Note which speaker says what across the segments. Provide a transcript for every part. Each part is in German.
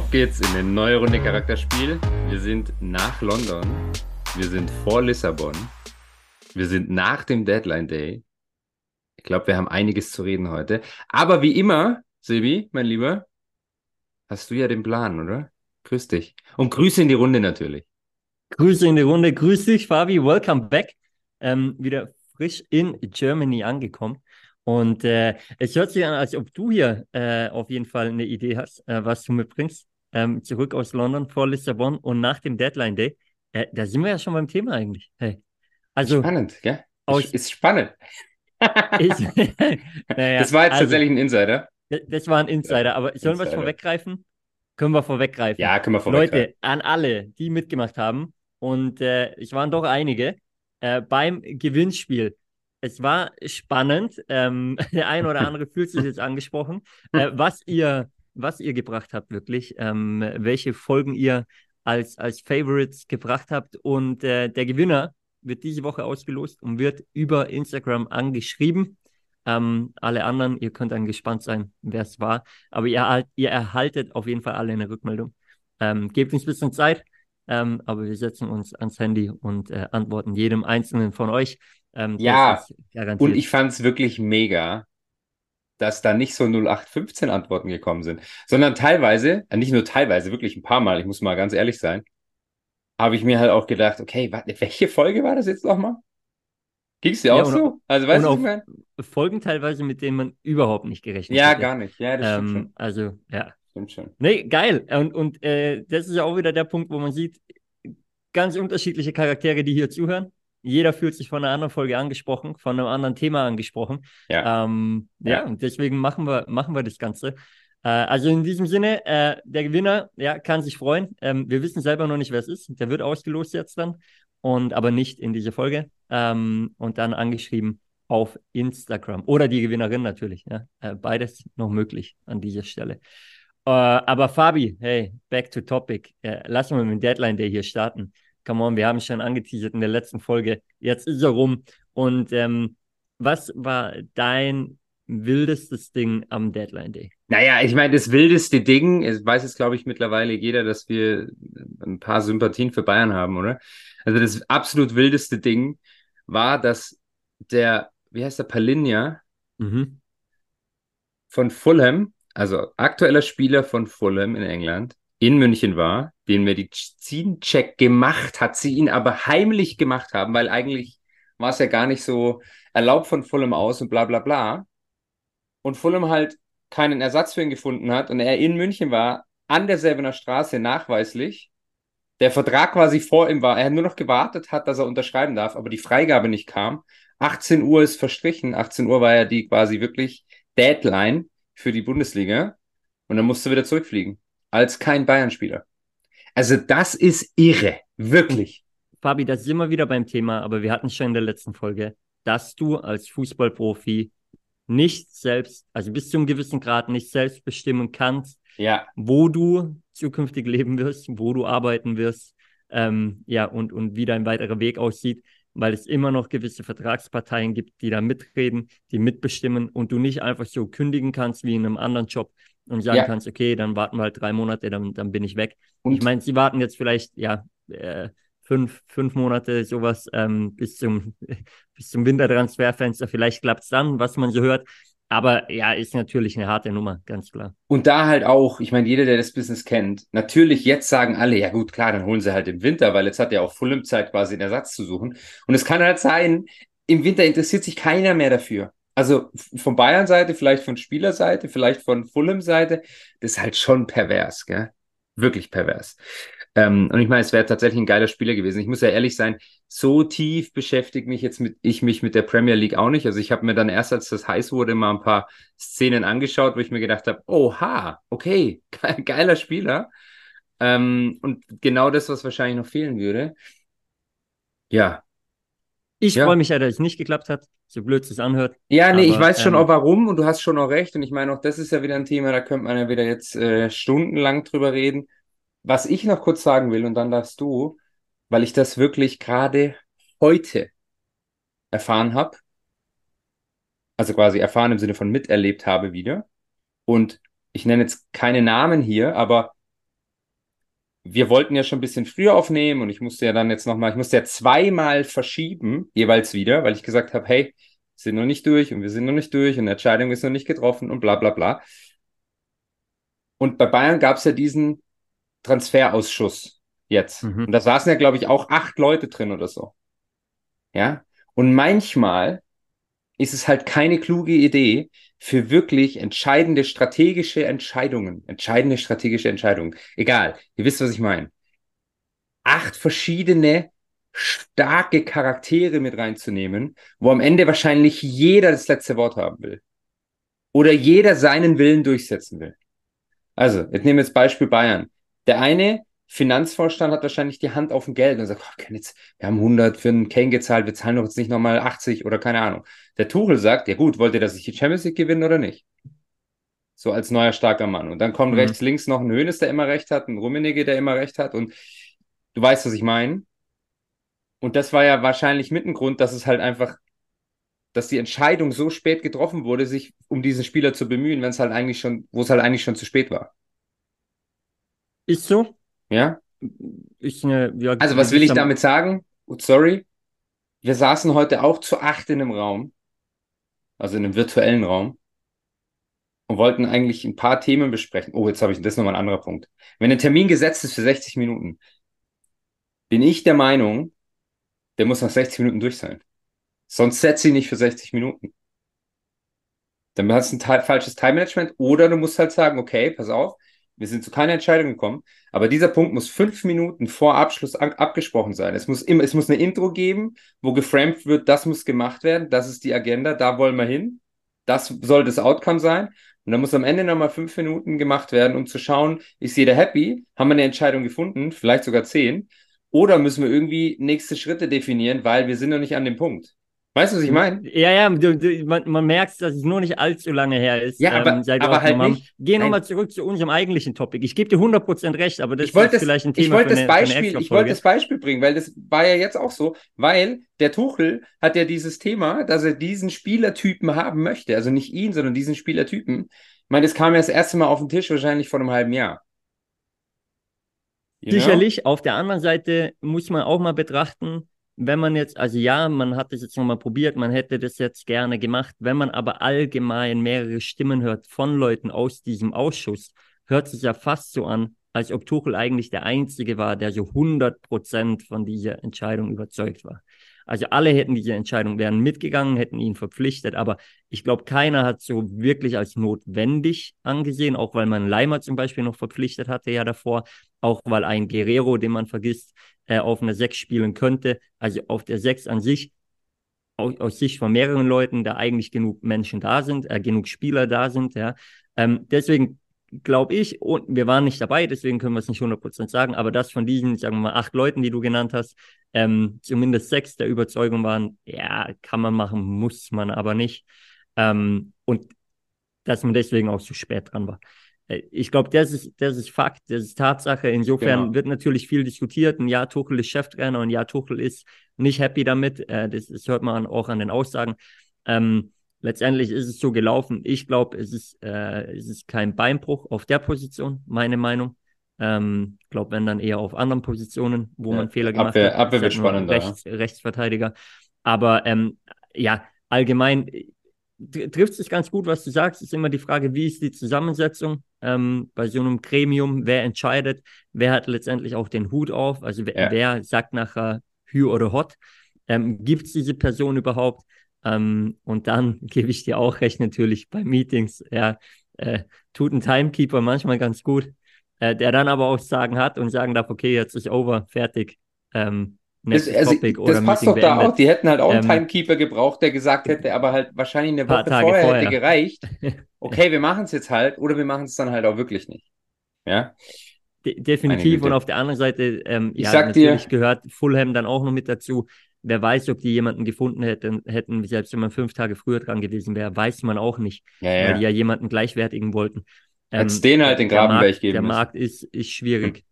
Speaker 1: Auf geht's in eine neue Runde Charakterspiel. Wir sind nach London. Wir sind vor Lissabon. Wir sind nach dem Deadline Day. Ich glaube, wir haben einiges zu reden heute. Aber wie immer, Silvi, mein Lieber, hast du ja den Plan, oder? Grüß dich. Und Grüße in die Runde natürlich.
Speaker 2: Grüße in die Runde. Grüß dich, Fabi. Welcome back. Ähm, wieder frisch in Germany angekommen. Und äh, es hört sich an, als ob du hier äh, auf jeden Fall eine Idee hast, äh, was du mitbringst. Ähm, zurück aus London vor Lissabon und nach dem Deadline Day. Äh, da sind wir ja schon beim Thema eigentlich. Hey.
Speaker 1: Also, spannend, ja? Aus, ist spannend. ist, naja, das war jetzt also, tatsächlich ein Insider.
Speaker 2: Das war ein Insider, aber sollen wir es vorweggreifen? Können wir vorweggreifen?
Speaker 1: Ja, können wir vorweggreifen.
Speaker 2: Leute, an alle, die mitgemacht haben, und äh, es waren doch einige, äh, beim Gewinnspiel es war spannend. Ähm, der eine oder andere fühlt sich jetzt angesprochen. Äh, was ihr, was ihr gebracht habt, wirklich, ähm, welche Folgen ihr als, als Favorites gebracht habt. Und äh, der Gewinner wird diese Woche ausgelost und wird über Instagram angeschrieben. Ähm, alle anderen, ihr könnt dann gespannt sein, wer es war. Aber ihr, ihr erhaltet auf jeden Fall alle eine Rückmeldung. Ähm, gebt uns ein bisschen Zeit, ähm, aber wir setzen uns ans Handy und äh, antworten jedem einzelnen von euch.
Speaker 1: Ähm, ja, und ich fand es wirklich mega, dass da nicht so 0815 Antworten gekommen sind, sondern teilweise, äh, nicht nur teilweise, wirklich ein paar Mal, ich muss mal ganz ehrlich sein, habe ich mir halt auch gedacht, okay, warte, welche Folge war das jetzt nochmal? Ging es dir ja, auch so?
Speaker 2: Also weißt du, ich Folgen teilweise, mit denen man überhaupt nicht gerechnet
Speaker 1: hat. Ja, hätte. gar nicht. Ja, das
Speaker 2: ähm, schon. Also, ja. Stimmt schon. Nee, geil. Und, und äh, das ist ja auch wieder der Punkt, wo man sieht, ganz unterschiedliche Charaktere, die hier zuhören jeder fühlt sich von einer anderen Folge angesprochen, von einem anderen Thema angesprochen. Ja, ähm, ja, ja. und deswegen machen wir, machen wir das Ganze. Äh, also in diesem Sinne, äh, der Gewinner ja, kann sich freuen. Ähm, wir wissen selber noch nicht, wer es ist. Der wird ausgelost jetzt dann, und aber nicht in dieser Folge. Ähm, und dann angeschrieben auf Instagram. Oder die Gewinnerin natürlich. Ja? Äh, beides noch möglich an dieser Stelle. Äh, aber Fabi, hey, back to topic. Äh, lassen wir mit dem Deadline Day hier starten come on, wir haben es schon angeteasert in der letzten Folge. Jetzt ist er rum. Und ähm, was war dein wildestes Ding am Deadline Day?
Speaker 1: Naja, ich meine, das wildeste Ding, es weiß jetzt, glaube ich, mittlerweile jeder, dass wir ein paar Sympathien für Bayern haben, oder? Also das absolut wildeste Ding war, dass der, wie heißt der, Palinja mhm. von Fulham, also aktueller Spieler von Fulham in England, in München war, den Medizincheck gemacht hat, sie ihn aber heimlich gemacht haben, weil eigentlich war es ja gar nicht so erlaubt von Fulham aus und bla bla bla. Und Fulham halt keinen Ersatz für ihn gefunden hat und er in München war, an der Selbener Straße nachweislich, der Vertrag quasi vor ihm war, er nur noch gewartet hat, dass er unterschreiben darf, aber die Freigabe nicht kam. 18 Uhr ist verstrichen, 18 Uhr war ja die quasi wirklich Deadline für die Bundesliga und dann musste er wieder zurückfliegen als kein Bayern-Spieler. Also das ist irre, wirklich.
Speaker 2: Fabi, das ist immer wieder beim Thema, aber wir hatten schon in der letzten Folge, dass du als Fußballprofi nicht selbst, also bis zu einem gewissen Grad nicht selbst bestimmen kannst, ja. wo du zukünftig leben wirst, wo du arbeiten wirst, ähm, ja, und, und wie dein weiterer Weg aussieht, weil es immer noch gewisse Vertragsparteien gibt, die da mitreden, die mitbestimmen und du nicht einfach so kündigen kannst wie in einem anderen Job, und sagen ja. kannst, okay, dann warten wir halt drei Monate, dann, dann bin ich weg. Und ich meine, sie warten jetzt vielleicht, ja, äh, fünf, fünf Monate, sowas, ähm, bis zum, bis zum Wintertransferfenster. Vielleicht klappt es dann, was man so hört. Aber ja, ist natürlich eine harte Nummer, ganz klar.
Speaker 1: Und da halt auch, ich meine, jeder, der das Business kennt, natürlich jetzt sagen alle, ja gut, klar, dann holen sie halt im Winter, weil jetzt hat ja auch Fulham Zeit, quasi einen Ersatz zu suchen. Und es kann halt sein, im Winter interessiert sich keiner mehr dafür also von Bayern-Seite, vielleicht von Spielerseite, vielleicht von Fulham-Seite, das ist halt schon pervers, gell? Wirklich pervers. Ähm, und ich meine, es wäre tatsächlich ein geiler Spieler gewesen. Ich muss ja ehrlich sein, so tief beschäftigt mich jetzt mit, ich mich mit der Premier League auch nicht. Also ich habe mir dann erst, als das heiß wurde, mal ein paar Szenen angeschaut, wo ich mir gedacht habe, oha, okay, geiler Spieler. Ähm, und genau das, was wahrscheinlich noch fehlen würde. Ja.
Speaker 2: Ich ja. freue mich ja, dass es nicht geklappt hat so blöd es anhört.
Speaker 1: Ja, nee, aber, ich weiß schon ähm, auch warum und du hast schon auch recht. Und ich meine, auch das ist ja wieder ein Thema, da könnte man ja wieder jetzt äh, stundenlang drüber reden. Was ich noch kurz sagen will, und dann darfst du, weil ich das wirklich gerade heute erfahren habe, also quasi erfahren im Sinne von miterlebt habe wieder. Und ich nenne jetzt keine Namen hier, aber wir wollten ja schon ein bisschen früher aufnehmen und ich musste ja dann jetzt nochmal, ich musste ja zweimal verschieben, jeweils wieder, weil ich gesagt habe, hey, sind noch nicht durch und wir sind noch nicht durch und Entscheidung ist noch nicht getroffen und bla bla bla. Und bei Bayern gab es ja diesen Transferausschuss jetzt. Mhm. Und da saßen ja, glaube ich, auch acht Leute drin oder so. Ja. Und manchmal ist es halt keine kluge Idee für wirklich entscheidende strategische Entscheidungen. Entscheidende strategische Entscheidungen. Egal, ihr wisst, was ich meine. Acht verschiedene starke Charaktere mit reinzunehmen, wo am Ende wahrscheinlich jeder das letzte Wort haben will. Oder jeder seinen Willen durchsetzen will. Also, nehmen wir jetzt Beispiel Bayern. Der eine Finanzvorstand hat wahrscheinlich die Hand auf dem Geld und sagt, oh, jetzt, wir haben 100 für einen Kane gezahlt, wir zahlen doch jetzt nicht nochmal 80 oder keine Ahnung. Der Tuchel sagt, ja gut, wollt ihr, dass ich die Champions League gewinne oder nicht? So als neuer starker Mann. Und dann kommt mhm. rechts, links noch ein Hönes, der immer recht hat, ein Rummenigge, der immer recht hat und du weißt, was ich meine. Und das war ja wahrscheinlich mit ein Grund, dass es halt einfach, dass die Entscheidung so spät getroffen wurde, sich um diesen Spieler zu bemühen, wenn es halt eigentlich schon, wo es halt eigentlich schon zu spät war.
Speaker 2: Ist so,
Speaker 1: ja?
Speaker 2: Ich, äh, ja,
Speaker 1: also, was will ich damit sagen? Sorry. Wir saßen heute auch zu acht in einem Raum, also in einem virtuellen Raum, und wollten eigentlich ein paar Themen besprechen. Oh, jetzt habe ich, das nochmal ein anderer Punkt. Wenn ein Termin gesetzt ist für 60 Minuten, bin ich der Meinung, der muss nach 60 Minuten durch sein. Sonst setze ich nicht für 60 Minuten. Dann hast du ein falsches Time-Management oder du musst halt sagen, okay, pass auf, wir sind zu keiner Entscheidung gekommen. Aber dieser Punkt muss fünf Minuten vor Abschluss abgesprochen sein. Es muss immer, es muss eine Intro geben, wo geframed wird, das muss gemacht werden, das ist die Agenda, da wollen wir hin. Das soll das Outcome sein. Und dann muss am Ende nochmal fünf Minuten gemacht werden, um zu schauen, ist jeder happy? Haben wir eine Entscheidung gefunden? Vielleicht sogar zehn. Oder müssen wir irgendwie nächste Schritte definieren, weil wir sind noch nicht an dem Punkt. Weißt du, was ich meine?
Speaker 2: Ja, ja, du, du, man, man, merkt, dass es nur nicht allzu lange her ist.
Speaker 1: Ja, aber, ähm, aber halt nicht.
Speaker 2: Geh nochmal zurück zu unserem eigentlichen Topic. Ich gebe dir 100% recht, aber das
Speaker 1: ist vielleicht ein Thema ich wollte das Beispiel, Ich wollte das Beispiel bringen, weil das war ja jetzt auch so, weil der Tuchel hat ja dieses Thema, dass er diesen Spielertypen haben möchte. Also nicht ihn, sondern diesen Spielertypen. Ich meine, das kam ja das erste Mal auf den Tisch, wahrscheinlich vor einem halben Jahr.
Speaker 2: You Sicherlich. Know? Auf der anderen Seite muss man auch mal betrachten, wenn man jetzt, also ja, man hat das jetzt nochmal probiert, man hätte das jetzt gerne gemacht, wenn man aber allgemein mehrere Stimmen hört von Leuten aus diesem Ausschuss, hört sich ja fast so an, als ob Tuchel eigentlich der Einzige war, der so 100 Prozent von dieser Entscheidung überzeugt war. Also alle hätten diese Entscheidung, wären mitgegangen, hätten ihn verpflichtet, aber ich glaube, keiner hat so wirklich als notwendig angesehen, auch weil man Leimer zum Beispiel noch verpflichtet hatte ja davor, auch weil ein Guerrero, den man vergisst, äh, auf einer Sechs spielen könnte. Also auf der Sechs an sich, aus, aus Sicht von mehreren Leuten, da eigentlich genug Menschen da sind, äh, genug Spieler da sind. Ja. Ähm, deswegen glaube ich, und wir waren nicht dabei, deswegen können wir es nicht 100% sagen, aber das von diesen, sagen wir mal, acht Leuten, die du genannt hast, ähm, zumindest sechs der Überzeugung waren, ja, kann man machen, muss man aber nicht. Ähm, und dass man deswegen auch zu spät dran war. Äh, ich glaube, das ist, das ist Fakt, das ist Tatsache. Insofern genau. wird natürlich viel diskutiert. Ein Jahr Tuchel ist Cheftrainer und ein Jahr Tuchel ist nicht happy damit. Äh, das, das hört man auch an den Aussagen. Ähm, letztendlich ist es so gelaufen. Ich glaube, es ist, äh, es ist kein Beinbruch auf der Position, meine Meinung. Ähm, glaube, wenn dann eher auf anderen Positionen, wo ja, man Fehler gemacht
Speaker 1: Abwehr,
Speaker 2: hat.
Speaker 1: Abwehr wird spannender.
Speaker 2: Rechts, Rechtsverteidiger. Aber ähm, ja, allgemein trifft sich ganz gut, was du sagst. Ist immer die Frage, wie ist die Zusammensetzung ähm, bei so einem Gremium? Wer entscheidet? Wer hat letztendlich auch den Hut auf? Also wer, ja. wer sagt nachher Hü oder Hot? Ähm, Gibt es diese Person überhaupt? Ähm, und dann gebe ich dir auch recht natürlich bei Meetings. Ja, äh, tut ein Timekeeper manchmal ganz gut, äh, der dann aber auch sagen hat und sagen darf, okay, jetzt ist over, fertig. Ähm,
Speaker 1: das, also, das passt doch da auch. Die hätten halt auch einen ähm, Timekeeper gebraucht, der gesagt hätte, aber halt wahrscheinlich eine Woche vorher, vorher, hätte gereicht. Okay, wir machen es jetzt halt oder wir machen es dann halt auch wirklich nicht. Ja.
Speaker 2: De definitiv. Und auf der anderen Seite, ähm,
Speaker 1: ich ja, sag natürlich
Speaker 2: dir, gehört Fulham dann auch noch mit dazu. Wer weiß, ob die jemanden gefunden hätten, hätten, selbst wenn man fünf Tage früher dran gewesen wäre, weiß man auch nicht,
Speaker 1: ja, ja.
Speaker 2: weil die ja jemanden gleichwertigen wollten.
Speaker 1: Ähm, Als den halt den Grabenberg
Speaker 2: geben Der Markt ist, ist schwierig.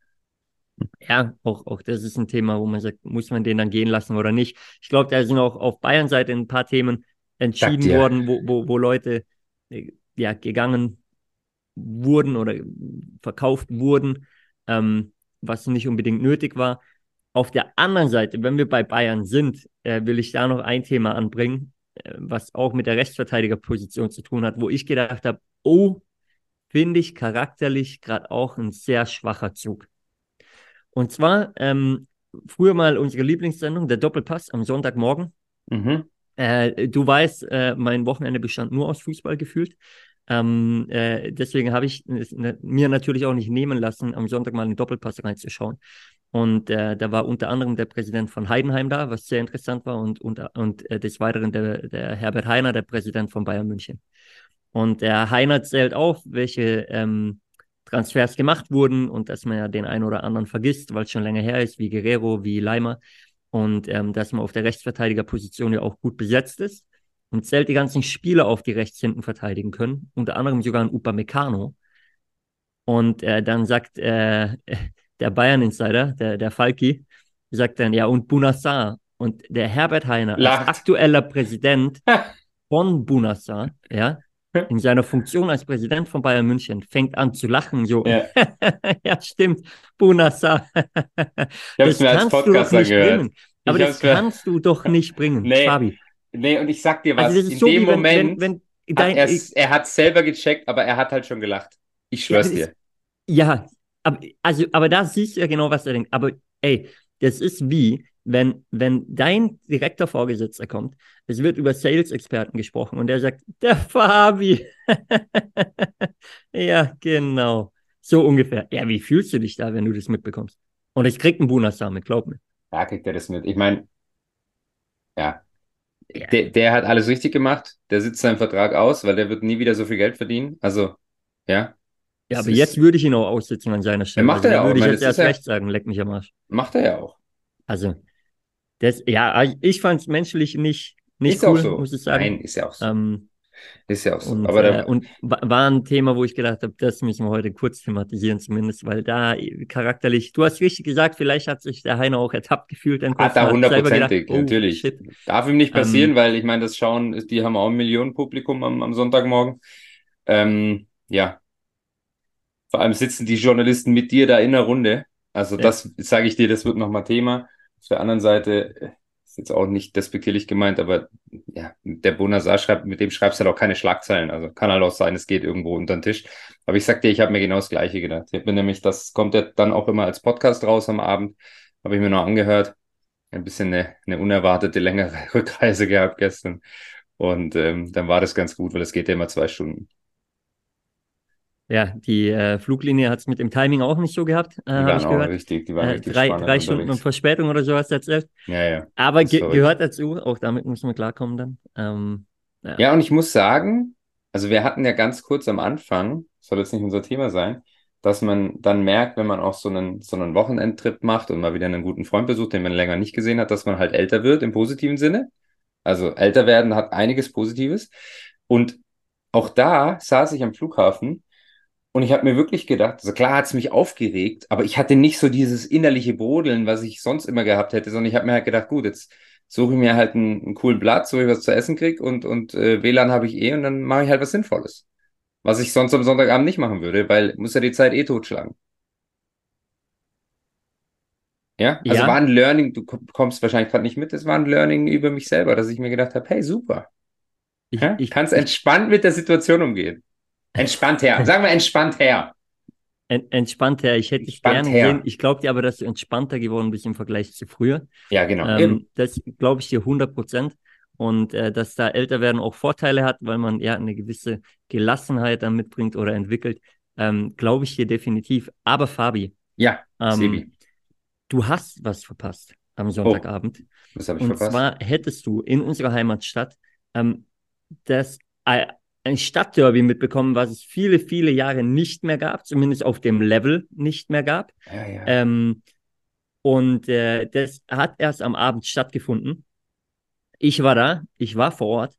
Speaker 2: Ja, auch, auch das ist ein Thema, wo man sagt, muss man den dann gehen lassen oder nicht. Ich glaube, da sind auch auf Bayern-Seite ein paar Themen entschieden worden, wo, wo, wo Leute äh, ja, gegangen wurden oder verkauft wurden, ähm, was nicht unbedingt nötig war. Auf der anderen Seite, wenn wir bei Bayern sind, äh, will ich da noch ein Thema anbringen, äh, was auch mit der Rechtsverteidigerposition zu tun hat, wo ich gedacht habe, oh, finde ich charakterlich gerade auch ein sehr schwacher Zug. Und zwar ähm, früher mal unsere Lieblingssendung, der Doppelpass am Sonntagmorgen. Mhm. Äh, du weißt, äh, mein Wochenende bestand nur aus Fußball gefühlt. Ähm, äh, deswegen habe ich es mir natürlich auch nicht nehmen lassen, am Sonntag mal einen Doppelpass reinzuschauen. Und äh, da war unter anderem der Präsident von Heidenheim da, was sehr interessant war, und, und, und äh, des Weiteren der, der Herbert Heiner, der Präsident von Bayern München. Und der Heiner zählt auf, welche ähm, Transfers gemacht wurden und dass man ja den einen oder anderen vergisst, weil es schon länger her ist, wie Guerrero, wie Leimer. Und ähm, dass man auf der Rechtsverteidigerposition ja auch gut besetzt ist und zählt die ganzen Spieler auf, die rechts hinten verteidigen können, unter anderem sogar ein Upamecano. Und äh, dann sagt äh, der Bayern-Insider, der, der Falki, sagt dann, ja, und Bunassar. Und der Herbert Heiner, als aktueller Präsident von Bunassar, ja, in seiner Funktion als Präsident von Bayern München, fängt an zu lachen, so. Ja, ja stimmt, Bunassar.
Speaker 1: das kannst du doch nicht gehört.
Speaker 2: bringen. Aber das kannst du doch nicht bringen,
Speaker 1: nee. Fabi. Nee, und ich sag dir also was, also in so dem Moment, wenn, wenn, dein, hat er hat selber gecheckt, aber er hat halt schon gelacht. Ich schwör's
Speaker 2: ja,
Speaker 1: dir.
Speaker 2: ja, aber, also, aber da siehst du ja genau, was er denkt. Aber ey, das ist wie, wenn, wenn dein direkter Vorgesetzter kommt, es wird über Sales-Experten gesprochen und er sagt, der Fabi. ja, genau. So ungefähr. Ja, wie fühlst du dich da, wenn du das mitbekommst? Und ich krieg einen Bonus damit, glaub mir.
Speaker 1: Ja, kriegt er das mit. Ich meine, ja, ja. Der, der hat alles richtig gemacht. Der sitzt seinen Vertrag aus, weil der wird nie wieder so viel Geld verdienen. Also, ja.
Speaker 2: Ja, aber jetzt würde ich ihn auch aussitzen an seiner Stelle.
Speaker 1: Ja, macht er ja
Speaker 2: also,
Speaker 1: auch.
Speaker 2: Würde ich jetzt erst recht sagen, leck mich am Arsch.
Speaker 1: Macht er ja auch.
Speaker 2: Also, das, ja, ich fand es menschlich nicht, nicht
Speaker 1: ist
Speaker 2: cool,
Speaker 1: so.
Speaker 2: muss ich sagen.
Speaker 1: Nein, ist ja auch so.
Speaker 2: Ähm,
Speaker 1: ist ja auch so.
Speaker 2: Und,
Speaker 1: aber
Speaker 2: äh, und war ein Thema, wo ich gedacht habe, das müssen wir heute kurz thematisieren, zumindest, weil da charakterlich, du hast richtig gesagt, vielleicht hat sich der Heiner auch ertappt gefühlt.
Speaker 1: Hat da hundertprozentig, oh, natürlich. Shit. Darf ihm nicht passieren, ähm, weil ich meine, das Schauen, die haben auch ein Millionenpublikum am, am Sonntagmorgen. Ähm, ja. Vor allem sitzen die Journalisten mit dir da in der Runde. Also ja. das sage ich dir, das wird nochmal Thema. Auf der anderen Seite, jetzt auch nicht despektierlich gemeint, aber ja, der Bonasar schreibt, mit dem schreibst du halt auch keine Schlagzeilen. Also kann halt auch sein, es geht irgendwo unter den Tisch. Aber ich sag dir, ich habe mir genau das Gleiche gedacht. Ich habe mir nämlich, das kommt ja dann auch immer als Podcast raus am Abend, habe ich mir noch angehört. Ein bisschen eine, eine unerwartete längere Rückreise gehabt gestern. Und ähm, dann war das ganz gut, weil es geht ja immer zwei Stunden
Speaker 2: ja, die äh, Fluglinie hat es mit dem Timing auch nicht so gehabt, äh, habe ich gehört.
Speaker 1: Richtig, die waren
Speaker 2: äh, drei, drei Stunden und Verspätung oder sowas erzählt.
Speaker 1: Ja, ja.
Speaker 2: Aber ge gehört dazu, auch damit müssen wir klarkommen dann. Ähm,
Speaker 1: ja. ja, und ich muss sagen, also wir hatten ja ganz kurz am Anfang, soll jetzt nicht unser Thema sein, dass man dann merkt, wenn man auch so einen, so einen Wochenendtrip macht und mal wieder einen guten Freund besucht, den man länger nicht gesehen hat, dass man halt älter wird im positiven Sinne. Also älter werden hat einiges Positives. Und auch da saß ich am Flughafen und ich habe mir wirklich gedacht, also klar hat es mich aufgeregt, aber ich hatte nicht so dieses innerliche Brodeln, was ich sonst immer gehabt hätte, sondern ich habe mir halt gedacht, gut, jetzt suche ich mir halt einen, einen coolen Platz, wo ich was zu essen kriege und, und äh, WLAN habe ich eh und dann mache ich halt was Sinnvolles. Was ich sonst am Sonntagabend nicht machen würde, weil muss ja die Zeit eh totschlagen. Ja, also ja. war ein Learning, du kommst wahrscheinlich gerade nicht mit, es war ein Learning über mich selber, dass ich mir gedacht habe, hey, super. Ich, ja? ich kann es entspannt mit der Situation umgehen. Entspannt her. Sagen wir entspannt her.
Speaker 2: En entspannt her. Ich hätte dich gerne gesehen. Ich glaube dir aber, dass du entspannter geworden bist im Vergleich zu früher.
Speaker 1: Ja, genau.
Speaker 2: Ähm, das glaube ich dir 100 Prozent. Und äh, dass da älter werden auch Vorteile hat, weil man ja eine gewisse Gelassenheit dann mitbringt oder entwickelt, ähm, glaube ich dir definitiv. Aber Fabi.
Speaker 1: Ja, ähm, Sebi.
Speaker 2: Du hast was verpasst am Sonntagabend. Oh,
Speaker 1: was habe
Speaker 2: ich Und
Speaker 1: verpasst?
Speaker 2: zwar hättest du in unserer Heimatstadt ähm, das äh, ein Stadtderby mitbekommen, was es viele, viele Jahre nicht mehr gab, zumindest auf dem Level nicht mehr gab.
Speaker 1: Ja, ja.
Speaker 2: Ähm, und äh, das hat erst am Abend stattgefunden. Ich war da, ich war vor Ort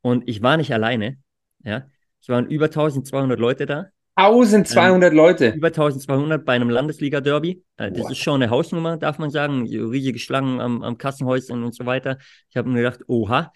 Speaker 2: und ich war nicht alleine. Ja, es waren über 1200 Leute da.
Speaker 1: 1200 ähm, Leute.
Speaker 2: Über 1200 bei einem Landesliga-Derby. Äh, das What? ist schon eine Hausnummer, darf man sagen. Riesige Schlangen am, am Kassenhäuschen und so weiter. Ich habe mir gedacht, oha.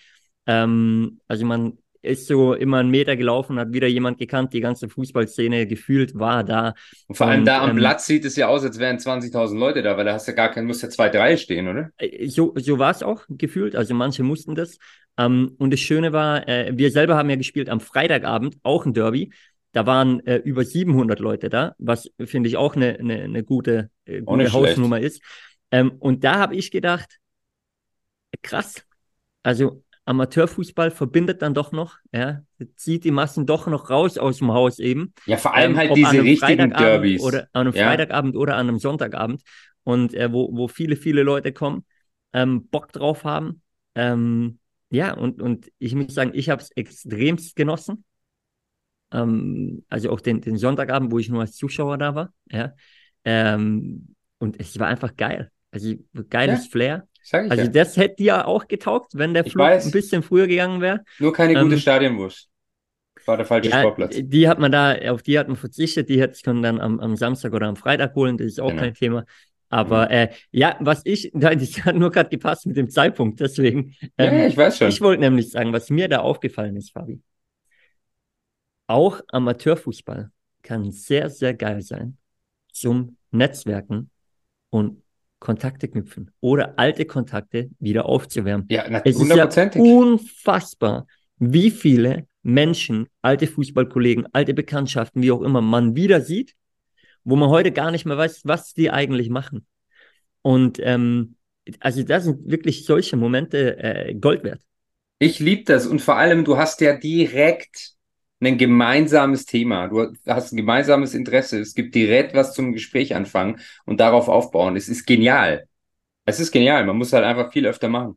Speaker 2: Ähm, also man ist so immer einen Meter gelaufen, hat wieder jemand gekannt, die ganze Fußballszene gefühlt war da.
Speaker 1: Und vor allem und, da am ähm, Platz sieht es ja aus, als wären 20.000 Leute da, weil da hast du gar keinen, muss ja zwei, drei stehen, oder?
Speaker 2: Äh, so, so war es auch gefühlt, also manche mussten das. Ähm, und das Schöne war, äh, wir selber haben ja gespielt am Freitagabend, auch ein Derby. Da waren äh, über 700 Leute da, was finde ich auch eine, eine, eine gute, äh, gute Hausnummer schlecht. ist. Ähm, und da habe ich gedacht, krass, also Amateurfußball verbindet dann doch noch, ja, zieht die Massen doch noch raus aus dem Haus eben.
Speaker 1: Ja, vor allem ähm, halt diese richtigen Derbys.
Speaker 2: Oder an einem ja. Freitagabend oder an einem Sonntagabend und äh, wo, wo viele, viele Leute kommen, ähm, Bock drauf haben. Ähm, ja, und, und ich muss sagen, ich habe es extremst genossen. Ähm, also auch den, den Sonntagabend, wo ich nur als Zuschauer da war. Ja. Ähm, und es war einfach geil. Also geiles ja. Flair. Also ja. das hätte ja auch getaugt, wenn der Flug ein bisschen früher gegangen wäre.
Speaker 1: Nur keine gute ähm, Stadionwurst. War der falsche ja, Sportplatz.
Speaker 2: Die hat man da, auf die hat man verzichtet, die hätte ich dann am, am Samstag oder am Freitag holen, das ist auch genau. kein Thema. Aber mhm. äh, ja, was ich, das hat nur gerade gepasst mit dem Zeitpunkt, deswegen.
Speaker 1: Ähm, ja, ich weiß schon.
Speaker 2: Ich wollte nämlich sagen, was mir da aufgefallen ist, Fabi. Auch Amateurfußball kann sehr, sehr geil sein zum Netzwerken und Kontakte knüpfen oder alte Kontakte wieder aufzuwärmen.
Speaker 1: Ja, es ist ja
Speaker 2: unfassbar, wie viele Menschen, alte Fußballkollegen, alte Bekanntschaften, wie auch immer, man wieder sieht, wo man heute gar nicht mehr weiß, was die eigentlich machen. Und ähm, also das sind wirklich solche Momente äh, Gold wert.
Speaker 1: Ich liebe das und vor allem, du hast ja direkt ein gemeinsames Thema. Du hast ein gemeinsames Interesse. Es gibt direkt was zum Gespräch anfangen und darauf aufbauen. Es ist genial. Es ist genial. Man muss halt einfach viel öfter machen.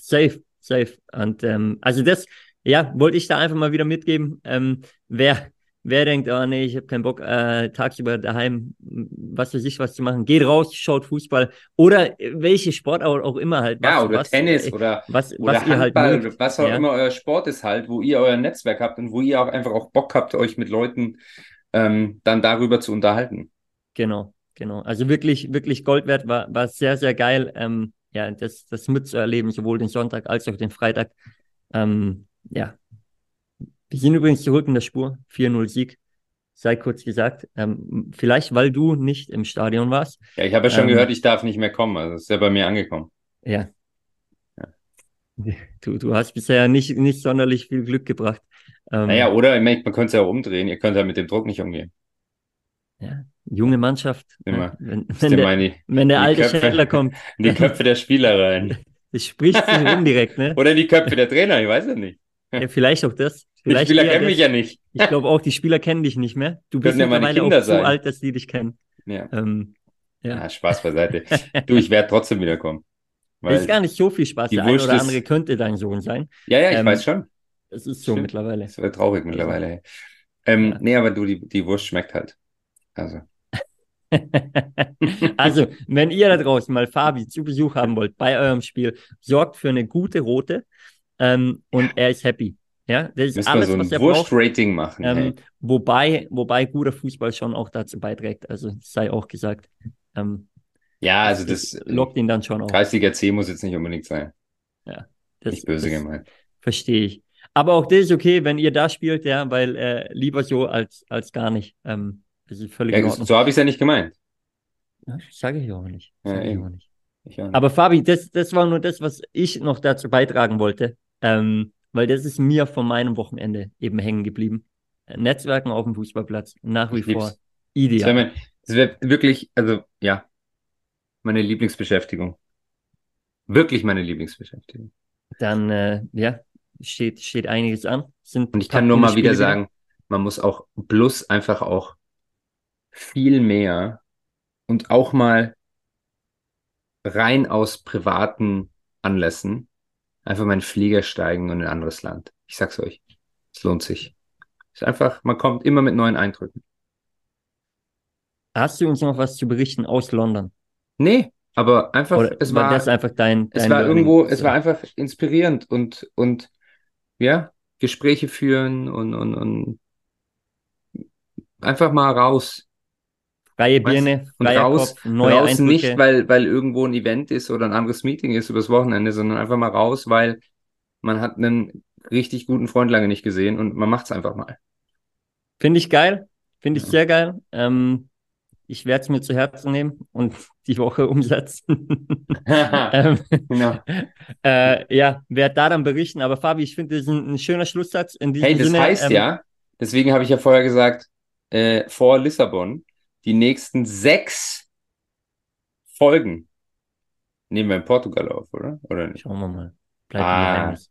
Speaker 2: Safe, safe. Und ähm, also das, ja, wollte ich da einfach mal wieder mitgeben. Ähm, wer Wer denkt, oh nee, ich habe keinen Bock, äh, tagsüber daheim, was für sich was zu machen, geht raus, schaut Fußball oder welche Sport auch, immer halt.
Speaker 1: Was, ja, oder was, Tennis äh, oder,
Speaker 2: was,
Speaker 1: oder
Speaker 2: was
Speaker 1: Handball, ihr halt was auch ja. immer euer Sport ist halt, wo ihr euer Netzwerk habt und wo ihr auch einfach auch Bock habt, euch mit Leuten ähm, dann darüber zu unterhalten.
Speaker 2: Genau, genau. Also wirklich, wirklich Gold wert, war, war sehr, sehr geil, ähm, ja, das, das mitzuerleben, sowohl den Sonntag als auch den Freitag. Ähm, ja, wir sind übrigens zurück in der Spur. 4-0 Sieg. Sei kurz gesagt. Ähm, vielleicht, weil du nicht im Stadion warst.
Speaker 1: Ja, ich habe ja schon ähm, gehört, ich darf nicht mehr kommen. Also ist ja bei mir angekommen.
Speaker 2: Ja. ja. Du, du hast bisher nicht, nicht sonderlich viel Glück gebracht.
Speaker 1: Ähm, naja, oder man könnte es ja auch umdrehen. Ihr könnt ja mit dem Druck nicht umgehen.
Speaker 2: Ja, junge Mannschaft.
Speaker 1: Ne? Immer.
Speaker 2: Wenn, wenn, der, die, wenn der alte Köpfe, Schädler kommt.
Speaker 1: In die Köpfe der Spieler rein.
Speaker 2: Das spricht sich indirekt, ne?
Speaker 1: Oder in die Köpfe der Trainer, ich weiß ja nicht.
Speaker 2: Ja, vielleicht auch das. Vielleicht
Speaker 1: die Spieler kennen mich ja nicht.
Speaker 2: Ich glaube auch, die Spieler kennen dich nicht mehr. Du bist ja mittlerweile auch sein. so alt, dass die dich kennen.
Speaker 1: Ja. Ähm, ja. ja. Spaß beiseite. du, ich werde trotzdem wiederkommen.
Speaker 2: Weil ist gar nicht so viel Spaß. Der eine oder andere könnte dein Sohn sein.
Speaker 1: Ja, ja, ich ähm, weiß schon.
Speaker 2: Es ist so Stimmt. mittlerweile.
Speaker 1: Das wird traurig mittlerweile. Ähm, ja. Nee, aber du, die, die Wurst schmeckt halt. Also.
Speaker 2: also, wenn ihr da draußen mal Fabi zu Besuch haben wollt bei eurem Spiel, sorgt für eine gute Rote ähm, und er ist happy. Ja,
Speaker 1: das ist Müssen alles, so ein was er Wurst-Rating machen.
Speaker 2: Ähm, hey. wobei, wobei guter Fußball schon auch dazu beiträgt. Also sei auch gesagt. Ähm,
Speaker 1: ja, also das, das
Speaker 2: lockt ihn dann schon auch.
Speaker 1: Kreisliga C muss jetzt nicht unbedingt sein.
Speaker 2: Ja,
Speaker 1: das, nicht böse das gemeint.
Speaker 2: Verstehe ich. Aber auch das ist okay, wenn ihr da spielt, ja, weil äh, lieber so als, als gar nicht. Ähm, das ist völlig
Speaker 1: ja, So habe ich es ja nicht gemeint.
Speaker 2: Ja, sage ich auch nicht. Sag ja, ich auch nicht. Ich auch nicht. Aber Fabi, das, das war nur das, was ich noch dazu beitragen wollte. Ähm, weil das ist mir von meinem Wochenende eben hängen geblieben. Netzwerken auf dem Fußballplatz, nach wie vor ideal.
Speaker 1: Das wäre wirklich, also ja, meine Lieblingsbeschäftigung. Wirklich meine Lieblingsbeschäftigung.
Speaker 2: Dann, äh, ja, steht, steht einiges an.
Speaker 1: Sind Und ich kann nur mal wieder sagen, man muss auch plus einfach auch viel mehr und auch mal rein aus privaten Anlässen einfach mal in den Flieger steigen und in ein anderes Land. Ich sag's euch, es lohnt sich. Es ist einfach, man kommt immer mit neuen Eindrücken.
Speaker 2: Hast du uns noch was zu berichten aus London?
Speaker 1: Nee, aber einfach, Oder es war, war
Speaker 2: das einfach dein,
Speaker 1: dein es war Learning? irgendwo, es war einfach inspirierend und, und, ja, Gespräche führen und, und, und einfach mal raus.
Speaker 2: Freie Birne,
Speaker 1: und raus, Kopf, neue raus Eindrücke. nicht, weil, weil irgendwo ein Event ist oder ein anderes Meeting ist übers Wochenende, sondern einfach mal raus, weil man hat einen richtig guten Freund lange nicht gesehen und man macht es einfach mal.
Speaker 2: Finde ich geil. Finde ich sehr geil. Ähm, ich werde es mir zu Herzen nehmen und die Woche umsetzen. ähm, genau. äh, ja, werde da dann berichten. Aber Fabi, ich finde, das ist ein, ein, schöner Schlusssatz. In diesem
Speaker 1: hey, das
Speaker 2: Sinne,
Speaker 1: heißt
Speaker 2: ähm,
Speaker 1: ja, deswegen habe ich ja vorher gesagt, äh, vor Lissabon, die nächsten sechs Folgen nehmen wir in Portugal auf, oder? Oder
Speaker 2: nicht? Schauen wir mal. Bleibt ah, ein Geheimnis.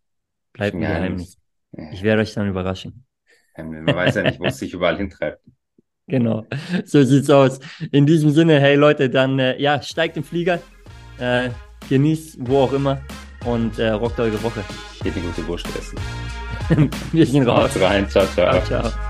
Speaker 2: Bleibt ein Geheimnis. Geheimnis. Ich werde euch dann überraschen.
Speaker 1: Man weiß ja nicht, wo es sich überall hintreibt.
Speaker 2: Genau, so sieht's aus. In diesem Sinne, hey Leute, dann äh, ja, steigt im Flieger, äh, genießt wo auch immer und äh, rockt eure Woche.
Speaker 1: Geht eine gute Wurst essen.
Speaker 2: Wir sind raus.
Speaker 1: Haut rein, ciao, ciao. ciao, ciao.